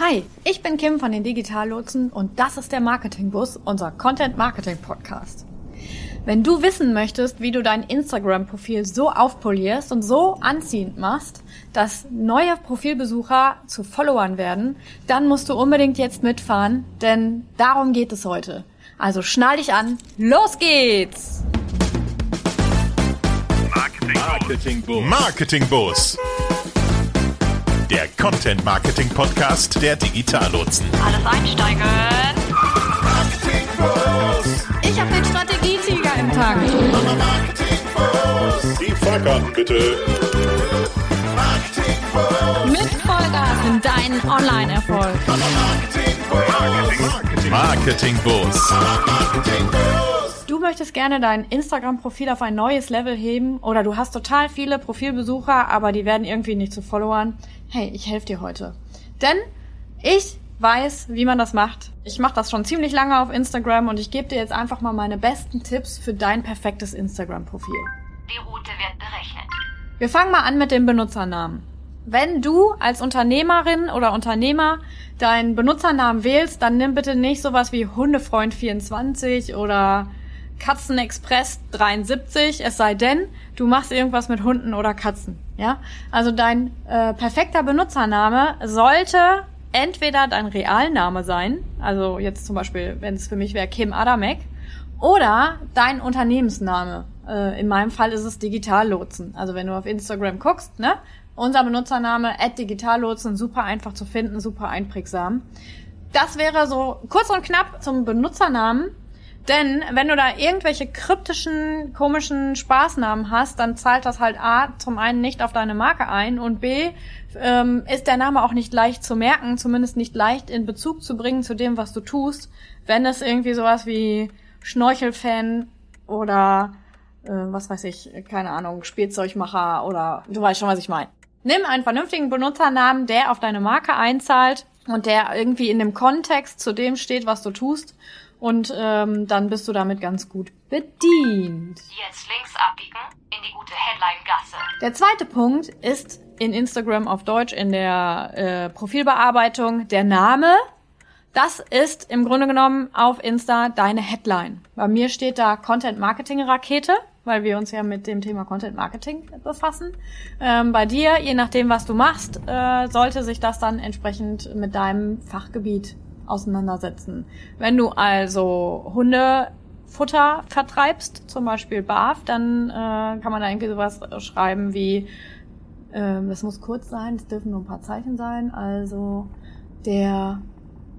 Hi, ich bin Kim von den Digitallotsen und das ist der Marketingbus, unser Content Marketing Podcast. Wenn du wissen möchtest, wie du dein Instagram-Profil so aufpolierst und so anziehend machst, dass neue Profilbesucher zu Followern werden, dann musst du unbedingt jetzt mitfahren, denn darum geht es heute. Also schnall dich an, los geht's! Marketing Bus. Marketing Bus. Der Content Marketing Podcast der Digitallotsen. Alles einsteigen. Marketing Bus. Ich hab den Strategietiger im Tank. Marketing Bus. Die Fahrkarten bitte. Marketing Bus. Mit Vollgas in deinen Online-Erfolg. Marketing Bus. Marketing Bus. Du möchtest gerne dein Instagram-Profil auf ein neues Level heben oder du hast total viele Profilbesucher, aber die werden irgendwie nicht zu Followern. Hey, ich helfe dir heute. Denn ich weiß, wie man das macht. Ich mache das schon ziemlich lange auf Instagram und ich gebe dir jetzt einfach mal meine besten Tipps für dein perfektes Instagram-Profil. Die Route wird berechnet. Wir fangen mal an mit dem Benutzernamen. Wenn du als Unternehmerin oder Unternehmer deinen Benutzernamen wählst, dann nimm bitte nicht sowas wie Hundefreund24 oder Katzenexpress 73, es sei denn, du machst irgendwas mit Hunden oder Katzen. Ja, also dein äh, perfekter Benutzername sollte entweder dein Realname sein, also jetzt zum Beispiel, wenn es für mich wäre Kim Adamek, oder dein Unternehmensname. Äh, in meinem Fall ist es Digitallotsen. Also wenn du auf Instagram guckst, ne, unser Benutzername @digitallotsen, super einfach zu finden, super einprägsam. Das wäre so kurz und knapp zum Benutzernamen. Denn wenn du da irgendwelche kryptischen, komischen Spaßnamen hast, dann zahlt das halt A zum einen nicht auf deine Marke ein und B ähm, ist der Name auch nicht leicht zu merken, zumindest nicht leicht in Bezug zu bringen zu dem, was du tust, wenn es irgendwie sowas wie Schnorchelfan oder äh, was weiß ich, keine Ahnung, Spielzeugmacher oder du weißt schon, was ich meine. Nimm einen vernünftigen Benutzernamen, der auf deine Marke einzahlt und der irgendwie in dem Kontext zu dem steht, was du tust und ähm, dann bist du damit ganz gut bedient. Jetzt links abbiegen in die gute Headline-Gasse. Der zweite Punkt ist in Instagram auf Deutsch in der äh, Profilbearbeitung der Name. Das ist im Grunde genommen auf Insta deine Headline. Bei mir steht da Content Marketing Rakete, weil wir uns ja mit dem Thema Content Marketing befassen. Ähm, bei dir, je nachdem, was du machst, äh, sollte sich das dann entsprechend mit deinem Fachgebiet auseinandersetzen. Wenn du also Hundefutter vertreibst, zum Beispiel BAF, dann äh, kann man da irgendwie sowas schreiben wie, ähm, das muss kurz sein, es dürfen nur ein paar Zeichen sein, also der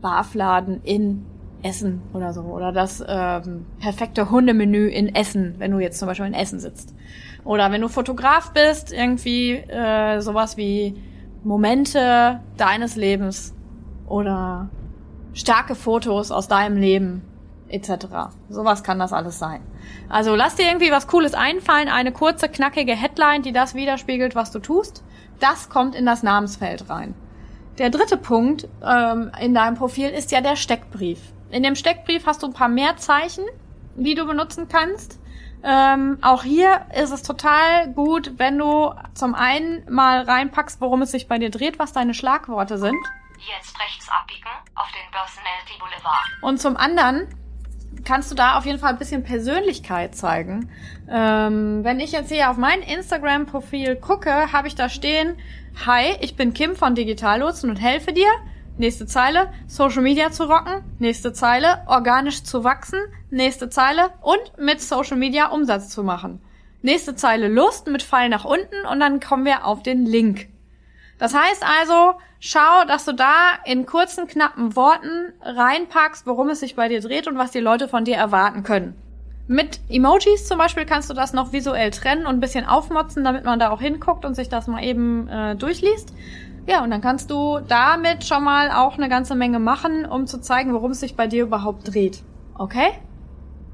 BAF-Laden in Essen oder so. Oder das ähm, perfekte Hundemenü in Essen, wenn du jetzt zum Beispiel in Essen sitzt. Oder wenn du Fotograf bist, irgendwie äh, sowas wie Momente deines Lebens oder starke Fotos aus deinem Leben etc. Sowas kann das alles sein. Also lass dir irgendwie was Cooles einfallen, eine kurze, knackige Headline, die das widerspiegelt, was du tust. Das kommt in das Namensfeld rein. Der dritte Punkt ähm, in deinem Profil ist ja der Steckbrief. In dem Steckbrief hast du ein paar mehr Zeichen, die du benutzen kannst. Ähm, auch hier ist es total gut, wenn du zum einen mal reinpackst, worum es sich bei dir dreht, was deine Schlagworte sind. Jetzt rechts abbiegen auf den Personality Boulevard. Und zum anderen kannst du da auf jeden Fall ein bisschen Persönlichkeit zeigen. Ähm, wenn ich jetzt hier auf mein Instagram-Profil gucke, habe ich da stehen, Hi, ich bin Kim von Digitallotsen und helfe dir. Nächste Zeile, Social Media zu rocken. Nächste Zeile, organisch zu wachsen. Nächste Zeile und mit Social Media Umsatz zu machen. Nächste Zeile Lust mit Pfeil nach unten und dann kommen wir auf den Link. Das heißt also, schau, dass du da in kurzen, knappen Worten reinpackst, worum es sich bei dir dreht und was die Leute von dir erwarten können. Mit Emojis zum Beispiel kannst du das noch visuell trennen und ein bisschen aufmotzen, damit man da auch hinguckt und sich das mal eben äh, durchliest. Ja, und dann kannst du damit schon mal auch eine ganze Menge machen, um zu zeigen, worum es sich bei dir überhaupt dreht. Okay?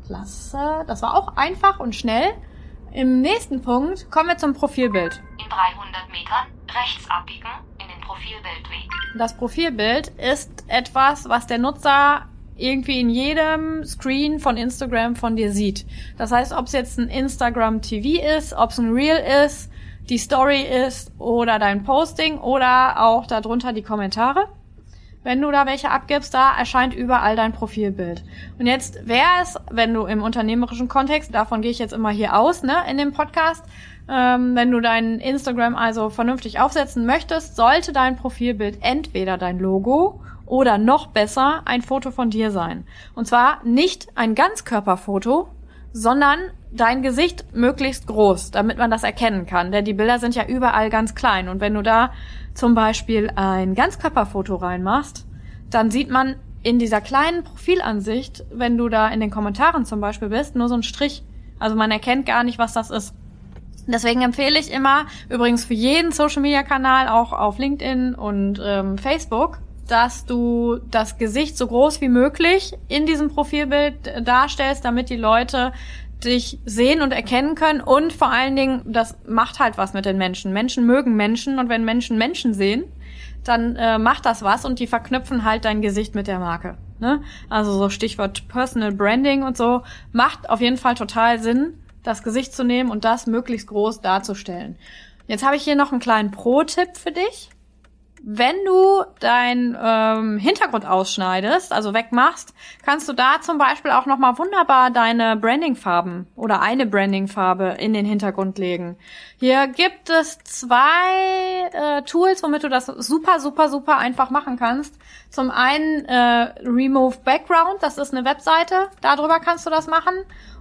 Klasse. Das war auch einfach und schnell. Im nächsten Punkt kommen wir zum Profilbild. In 300 Metern rechts abbiegen in den Profilbildweg. Das Profilbild ist etwas, was der Nutzer irgendwie in jedem Screen von Instagram von dir sieht. Das heißt, ob es jetzt ein Instagram TV ist, ob es ein Reel ist, die Story ist oder dein Posting oder auch darunter die Kommentare. wenn du da welche abgibst, da erscheint überall dein Profilbild. Und jetzt wäre es, wenn du im unternehmerischen Kontext, davon gehe ich jetzt immer hier aus, ne, in dem Podcast, ähm, wenn du dein Instagram also vernünftig aufsetzen möchtest, sollte dein Profilbild entweder dein Logo oder noch besser ein Foto von dir sein. Und zwar nicht ein Ganzkörperfoto, sondern dein Gesicht möglichst groß, damit man das erkennen kann. Denn die Bilder sind ja überall ganz klein. Und wenn du da zum Beispiel ein Ganzkörperfoto reinmachst, dann sieht man in dieser kleinen Profilansicht, wenn du da in den Kommentaren zum Beispiel bist, nur so ein Strich. Also man erkennt gar nicht, was das ist. Deswegen empfehle ich immer, übrigens für jeden Social-Media-Kanal, auch auf LinkedIn und ähm, Facebook, dass du das Gesicht so groß wie möglich in diesem Profilbild darstellst, damit die Leute dich sehen und erkennen können und vor allen Dingen, das macht halt was mit den Menschen. Menschen mögen Menschen und wenn Menschen Menschen sehen, dann äh, macht das was und die verknüpfen halt dein Gesicht mit der Marke. Ne? Also so Stichwort Personal Branding und so macht auf jeden Fall total Sinn, das Gesicht zu nehmen und das möglichst groß darzustellen. Jetzt habe ich hier noch einen kleinen Pro-Tipp für dich wenn du dein ähm, Hintergrund ausschneidest, also wegmachst, kannst du da zum Beispiel auch nochmal wunderbar deine Brandingfarben oder eine Brandingfarbe in den Hintergrund legen. Hier gibt es zwei äh, Tools, womit du das super, super, super einfach machen kannst. Zum einen äh, Remove Background, das ist eine Webseite, darüber kannst du das machen.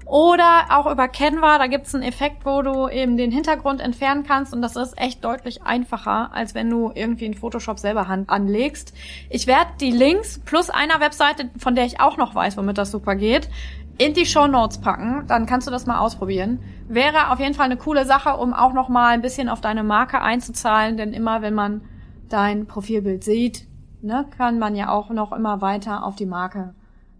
Oder auch über Canva, da gibt's einen Effekt, wo du eben den Hintergrund entfernen kannst und das ist echt deutlich einfacher, als wenn du irgendwie in Photoshop selber Hand anlegst. Ich werde die Links plus einer Webseite, von der ich auch noch weiß, womit das super geht, in die Show Notes packen. Dann kannst du das mal ausprobieren. Wäre auf jeden Fall eine coole Sache, um auch noch mal ein bisschen auf deine Marke einzuzahlen, denn immer wenn man dein Profilbild sieht, ne, kann man ja auch noch immer weiter auf die Marke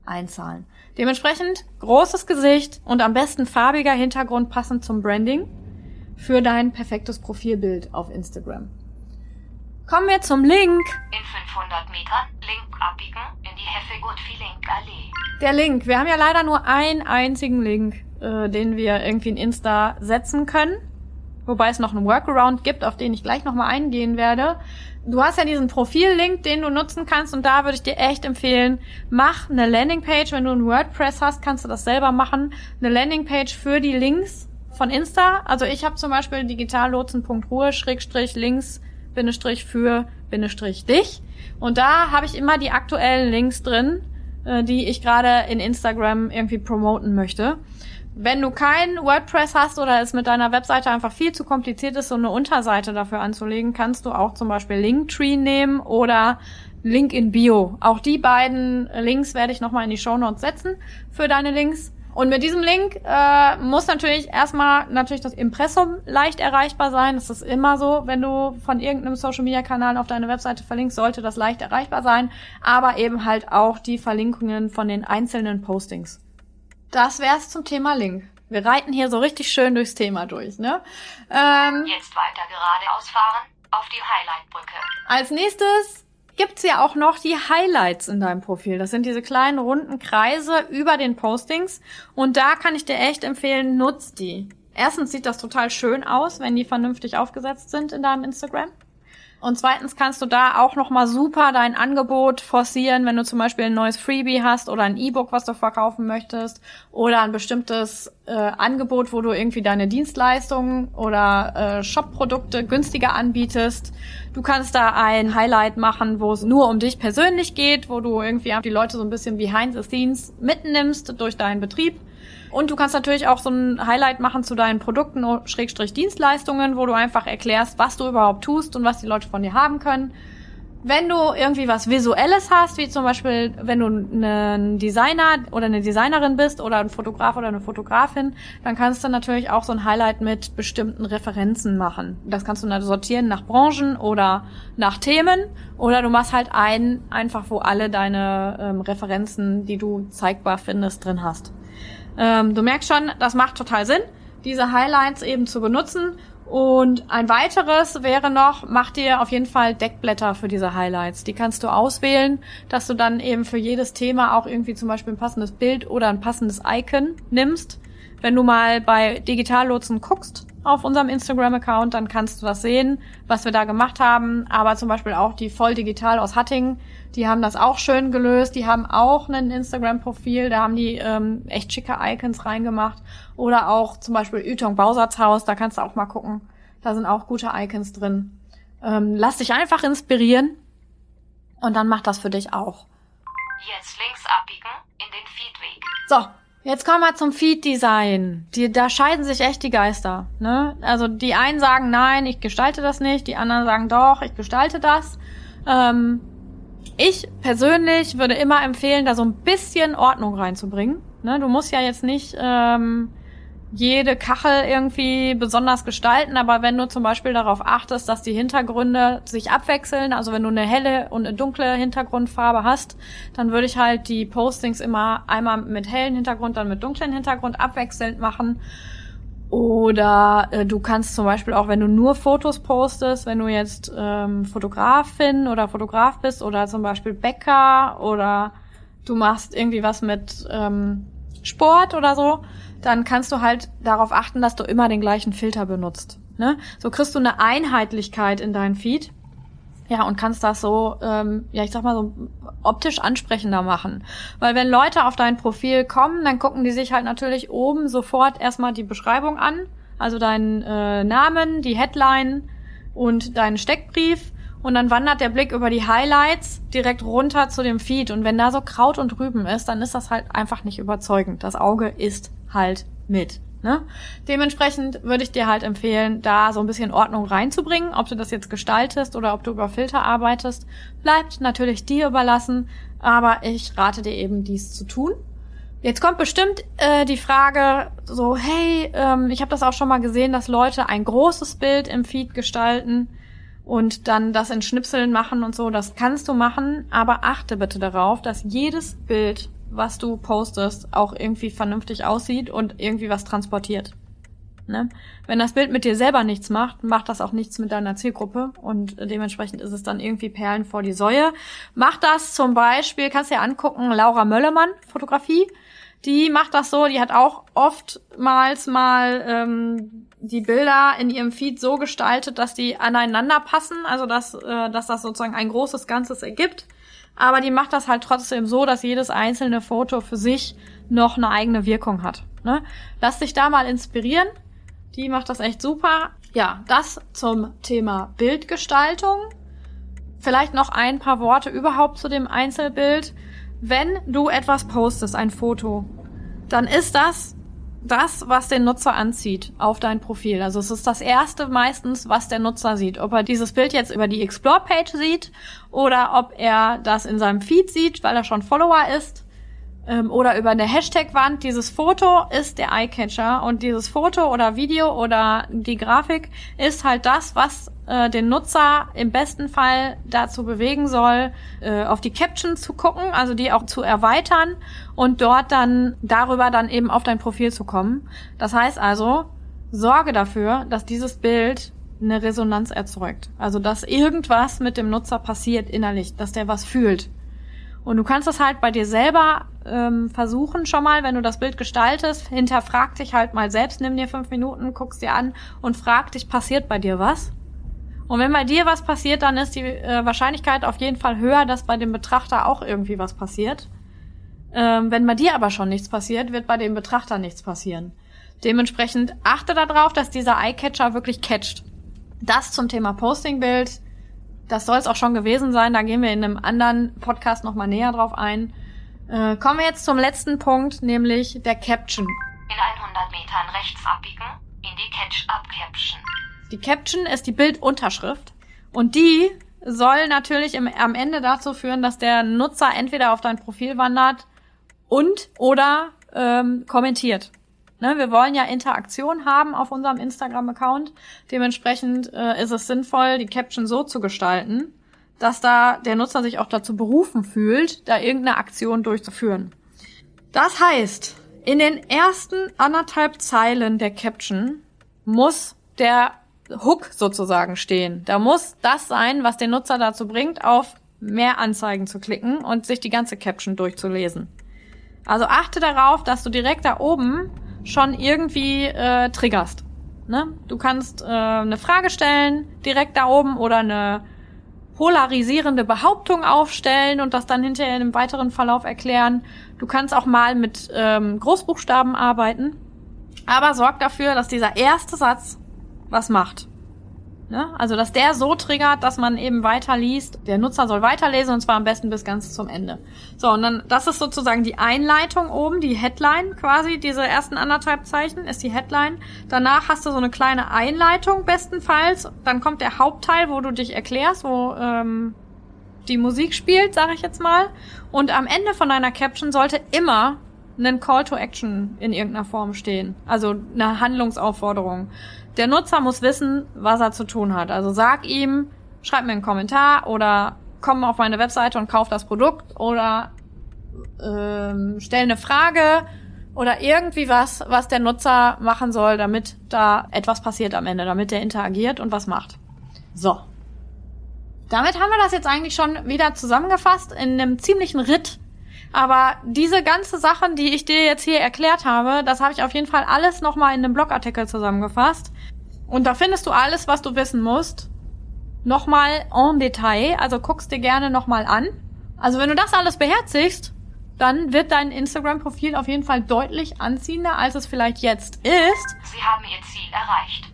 einzahlen. Dementsprechend großes Gesicht und am besten farbiger Hintergrund passend zum Branding für dein perfektes Profilbild auf Instagram. Kommen wir zum Link. In 500 Metern Link abbiegen in die Heffelgut-Feeling-Allee. Der Link. Wir haben ja leider nur einen einzigen Link, äh, den wir irgendwie in Insta setzen können. Wobei es noch einen Workaround gibt, auf den ich gleich nochmal eingehen werde du hast ja diesen Profil-Link, den du nutzen kannst und da würde ich dir echt empfehlen, mach eine Landingpage. Wenn du ein WordPress hast, kannst du das selber machen. Eine Landingpage für die Links von Insta. Also ich habe zum Beispiel digitallotsen.ruhe Schrägstrich links Bindestrich für Bindestrich dich. Und da habe ich immer die aktuellen Links drin, äh, die ich gerade in Instagram irgendwie promoten möchte. Wenn du kein WordPress hast oder es mit deiner Webseite einfach viel zu kompliziert ist, so eine Unterseite dafür anzulegen, kannst du auch zum Beispiel Linktree nehmen oder Link in Bio. Auch die beiden Links werde ich nochmal in die Show Notes setzen für deine Links. Und mit diesem Link äh, muss natürlich erstmal natürlich das Impressum leicht erreichbar sein. Das ist immer so, wenn du von irgendeinem Social Media Kanal auf deine Webseite verlinkst, sollte das leicht erreichbar sein. Aber eben halt auch die Verlinkungen von den einzelnen Postings. Das wär's zum Thema Link. Wir reiten hier so richtig schön durchs Thema durch, ne? Ähm, Jetzt weiter geradeaus fahren auf die Highlight-Brücke. Als nächstes gibt's ja auch noch die Highlights in deinem Profil. Das sind diese kleinen runden Kreise über den Postings. Und da kann ich dir echt empfehlen, nutz die. Erstens sieht das total schön aus, wenn die vernünftig aufgesetzt sind in deinem Instagram. Und zweitens kannst du da auch nochmal super dein Angebot forcieren, wenn du zum Beispiel ein neues Freebie hast oder ein E-Book, was du verkaufen möchtest oder ein bestimmtes äh, Angebot, wo du irgendwie deine Dienstleistungen oder äh, Shop-Produkte günstiger anbietest. Du kannst da ein Highlight machen, wo es nur um dich persönlich geht, wo du irgendwie die Leute so ein bisschen behind the scenes mitnimmst durch deinen Betrieb und du kannst natürlich auch so ein Highlight machen zu deinen Produkten, Schrägstrich Dienstleistungen, wo du einfach erklärst, was du überhaupt tust und was die Leute von dir haben können. Wenn du irgendwie was Visuelles hast, wie zum Beispiel, wenn du ein Designer oder eine Designerin bist oder ein Fotograf oder eine Fotografin, dann kannst du natürlich auch so ein Highlight mit bestimmten Referenzen machen. Das kannst du dann sortieren nach Branchen oder nach Themen oder du machst halt einen einfach, wo alle deine ähm, Referenzen, die du zeigbar findest, drin hast. Ähm, du merkst schon, das macht total Sinn, diese Highlights eben zu benutzen. Und ein weiteres wäre noch, mach dir auf jeden Fall Deckblätter für diese Highlights. Die kannst du auswählen, dass du dann eben für jedes Thema auch irgendwie zum Beispiel ein passendes Bild oder ein passendes Icon nimmst. Wenn du mal bei Digitallotsen guckst, auf unserem Instagram-Account, dann kannst du das sehen, was wir da gemacht haben. Aber zum Beispiel auch die Voll Digital aus Hattingen, die haben das auch schön gelöst. Die haben auch ein Instagram-Profil, da haben die ähm, echt schicke Icons reingemacht. Oder auch zum Beispiel Ytong Bausatzhaus, da kannst du auch mal gucken. Da sind auch gute Icons drin. Ähm, lass dich einfach inspirieren und dann mach das für dich auch. Jetzt links abbiegen in den Feedweg. So, jetzt kommen wir zum Feed-Design. Die, da scheiden sich echt die Geister. Ne? Also die einen sagen, nein, ich gestalte das nicht. Die anderen sagen, doch, ich gestalte das. Ähm, ich persönlich würde immer empfehlen, da so ein bisschen Ordnung reinzubringen. Ne? Du musst ja jetzt nicht ähm, jede Kachel irgendwie besonders gestalten, aber wenn du zum Beispiel darauf achtest, dass die Hintergründe sich abwechseln, also wenn du eine helle und eine dunkle Hintergrundfarbe hast, dann würde ich halt die Postings immer einmal mit hellen Hintergrund, dann mit dunklen Hintergrund abwechselnd machen. Oder äh, du kannst zum Beispiel auch, wenn du nur Fotos postest, wenn du jetzt ähm, Fotografin oder Fotograf bist oder zum Beispiel Bäcker oder du machst irgendwie was mit ähm, Sport oder so, dann kannst du halt darauf achten, dass du immer den gleichen Filter benutzt. Ne? So kriegst du eine Einheitlichkeit in deinen Feed. Ja, und kannst das so, ähm, ja, ich sag mal so optisch ansprechender machen. Weil wenn Leute auf dein Profil kommen, dann gucken die sich halt natürlich oben sofort erstmal die Beschreibung an. Also deinen äh, Namen, die Headline und deinen Steckbrief. Und dann wandert der Blick über die Highlights direkt runter zu dem Feed. Und wenn da so Kraut und Rüben ist, dann ist das halt einfach nicht überzeugend. Das Auge ist halt mit. Ne? Dementsprechend würde ich dir halt empfehlen, da so ein bisschen Ordnung reinzubringen. Ob du das jetzt gestaltest oder ob du über Filter arbeitest, bleibt natürlich dir überlassen. Aber ich rate dir eben, dies zu tun. Jetzt kommt bestimmt äh, die Frage so, hey, ähm, ich habe das auch schon mal gesehen, dass Leute ein großes Bild im Feed gestalten und dann das in Schnipseln machen und so. Das kannst du machen, aber achte bitte darauf, dass jedes Bild was du postest, auch irgendwie vernünftig aussieht und irgendwie was transportiert. Ne? Wenn das Bild mit dir selber nichts macht, macht das auch nichts mit deiner Zielgruppe und dementsprechend ist es dann irgendwie Perlen vor die Säue. Mach das zum Beispiel, kannst dir angucken, Laura Möllemann, Fotografie, die macht das so, die hat auch oftmals mal ähm, die Bilder in ihrem Feed so gestaltet, dass die aneinander passen, also dass, äh, dass das sozusagen ein großes Ganzes ergibt aber die macht das halt trotzdem so, dass jedes einzelne Foto für sich noch eine eigene Wirkung hat. Ne? Lass dich da mal inspirieren. Die macht das echt super. Ja, das zum Thema Bildgestaltung. Vielleicht noch ein paar Worte überhaupt zu dem Einzelbild. Wenn du etwas postest, ein Foto, dann ist das das, was den Nutzer anzieht auf dein Profil. Also es ist das erste meistens, was der Nutzer sieht. Ob er dieses Bild jetzt über die Explore-Page sieht oder ob er das in seinem Feed sieht, weil er schon Follower ist ähm, oder über eine Hashtag-Wand. Dieses Foto ist der Eyecatcher und dieses Foto oder Video oder die Grafik ist halt das, was äh, den Nutzer im besten Fall dazu bewegen soll, äh, auf die Caption zu gucken, also die auch zu erweitern und dort dann darüber dann eben auf dein Profil zu kommen. Das heißt also, sorge dafür, dass dieses Bild eine Resonanz erzeugt. Also, dass irgendwas mit dem Nutzer passiert innerlich, dass der was fühlt. Und du kannst das halt bei dir selber ähm, versuchen schon mal, wenn du das Bild gestaltest, hinterfrag dich halt mal selbst, nimm dir fünf Minuten, guckst dir an und frag dich, passiert bei dir was? Und wenn bei dir was passiert, dann ist die äh, Wahrscheinlichkeit auf jeden Fall höher, dass bei dem Betrachter auch irgendwie was passiert. Ähm, wenn bei dir aber schon nichts passiert, wird bei dem Betrachter nichts passieren. Dementsprechend achte darauf, dass dieser Eyecatcher wirklich catcht. Das zum Thema Postingbild. Das soll es auch schon gewesen sein. Da gehen wir in einem anderen Podcast nochmal näher drauf ein. Äh, kommen wir jetzt zum letzten Punkt, nämlich der Caption. In 100 Metern rechts abbiegen in die Catch-up-Caption. Die Caption ist die Bildunterschrift und die soll natürlich im, am Ende dazu führen, dass der Nutzer entweder auf dein Profil wandert und oder ähm, kommentiert. Ne, wir wollen ja Interaktion haben auf unserem Instagram-Account. Dementsprechend äh, ist es sinnvoll, die Caption so zu gestalten, dass da der Nutzer sich auch dazu berufen fühlt, da irgendeine Aktion durchzuführen. Das heißt, in den ersten anderthalb Zeilen der Caption muss der Hook sozusagen stehen. Da muss das sein, was den Nutzer dazu bringt, auf mehr Anzeigen zu klicken und sich die ganze Caption durchzulesen. Also achte darauf, dass du direkt da oben schon irgendwie äh, triggerst. Ne? Du kannst äh, eine Frage stellen, direkt da oben, oder eine polarisierende Behauptung aufstellen und das dann hinterher im weiteren Verlauf erklären. Du kannst auch mal mit ähm, Großbuchstaben arbeiten, aber sorg dafür, dass dieser erste Satz was macht. Ne? Also, dass der so triggert, dass man eben weiterliest. Der Nutzer soll weiterlesen und zwar am besten bis ganz zum Ende. So, und dann, das ist sozusagen die Einleitung oben, die Headline quasi, diese ersten anderthalb Zeichen ist die Headline. Danach hast du so eine kleine Einleitung bestenfalls. Dann kommt der Hauptteil, wo du dich erklärst, wo ähm, die Musik spielt, sag ich jetzt mal. Und am Ende von deiner Caption sollte immer ein Call to Action in irgendeiner Form stehen. Also eine Handlungsaufforderung. Der Nutzer muss wissen, was er zu tun hat. Also sag ihm, schreib mir einen Kommentar oder komm auf meine Webseite und kauf das Produkt oder ähm, stell eine Frage oder irgendwie was, was der Nutzer machen soll, damit da etwas passiert am Ende, damit er interagiert und was macht. So. Damit haben wir das jetzt eigentlich schon wieder zusammengefasst in einem ziemlichen Ritt aber diese ganze Sachen, die ich dir jetzt hier erklärt habe, das habe ich auf jeden Fall alles nochmal in einem Blogartikel zusammengefasst. Und da findest du alles, was du wissen musst. Nochmal en Detail. Also guckst dir gerne nochmal an. Also wenn du das alles beherzigst, dann wird dein Instagram-Profil auf jeden Fall deutlich anziehender, als es vielleicht jetzt ist. Sie haben Ihr Ziel erreicht.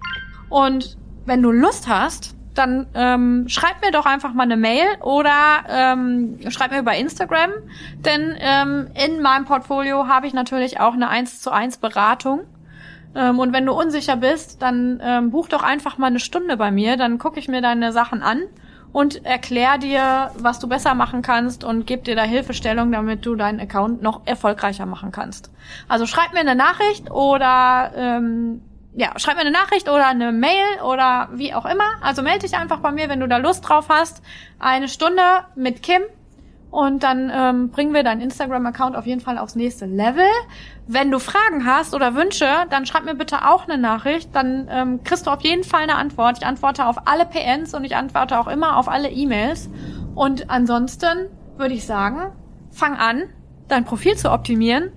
Und wenn du Lust hast, dann ähm, schreib mir doch einfach mal eine Mail oder ähm, schreib mir über Instagram, denn ähm, in meinem Portfolio habe ich natürlich auch eine 1 zu 1 Beratung. Ähm, und wenn du unsicher bist, dann ähm, buch doch einfach mal eine Stunde bei mir, dann gucke ich mir deine Sachen an und erklär dir, was du besser machen kannst und gebe dir da Hilfestellung, damit du deinen Account noch erfolgreicher machen kannst. Also schreib mir eine Nachricht oder ähm, ja, schreib mir eine Nachricht oder eine Mail oder wie auch immer. Also melde dich einfach bei mir, wenn du da Lust drauf hast. Eine Stunde mit Kim und dann ähm, bringen wir deinen Instagram-Account auf jeden Fall aufs nächste Level. Wenn du Fragen hast oder Wünsche, dann schreib mir bitte auch eine Nachricht. Dann ähm, kriegst du auf jeden Fall eine Antwort. Ich antworte auf alle PNs und ich antworte auch immer auf alle E-Mails. Und ansonsten würde ich sagen, fang an, dein Profil zu optimieren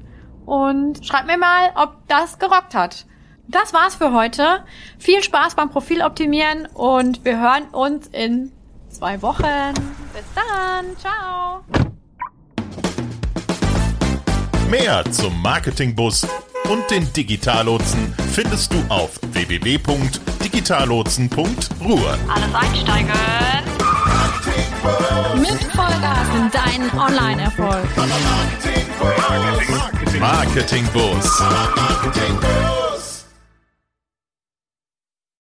und schreib mir mal, ob das gerockt hat. Das war's für heute. Viel Spaß beim Profil optimieren und wir hören uns in zwei Wochen. Bis dann. Ciao. Mehr zum Marketingbus und den Digitallotsen findest du auf www.digitallotsen.ruhr. Alles einsteigen. Mit Vollgas in deinen Online-Erfolg. Marketingbus.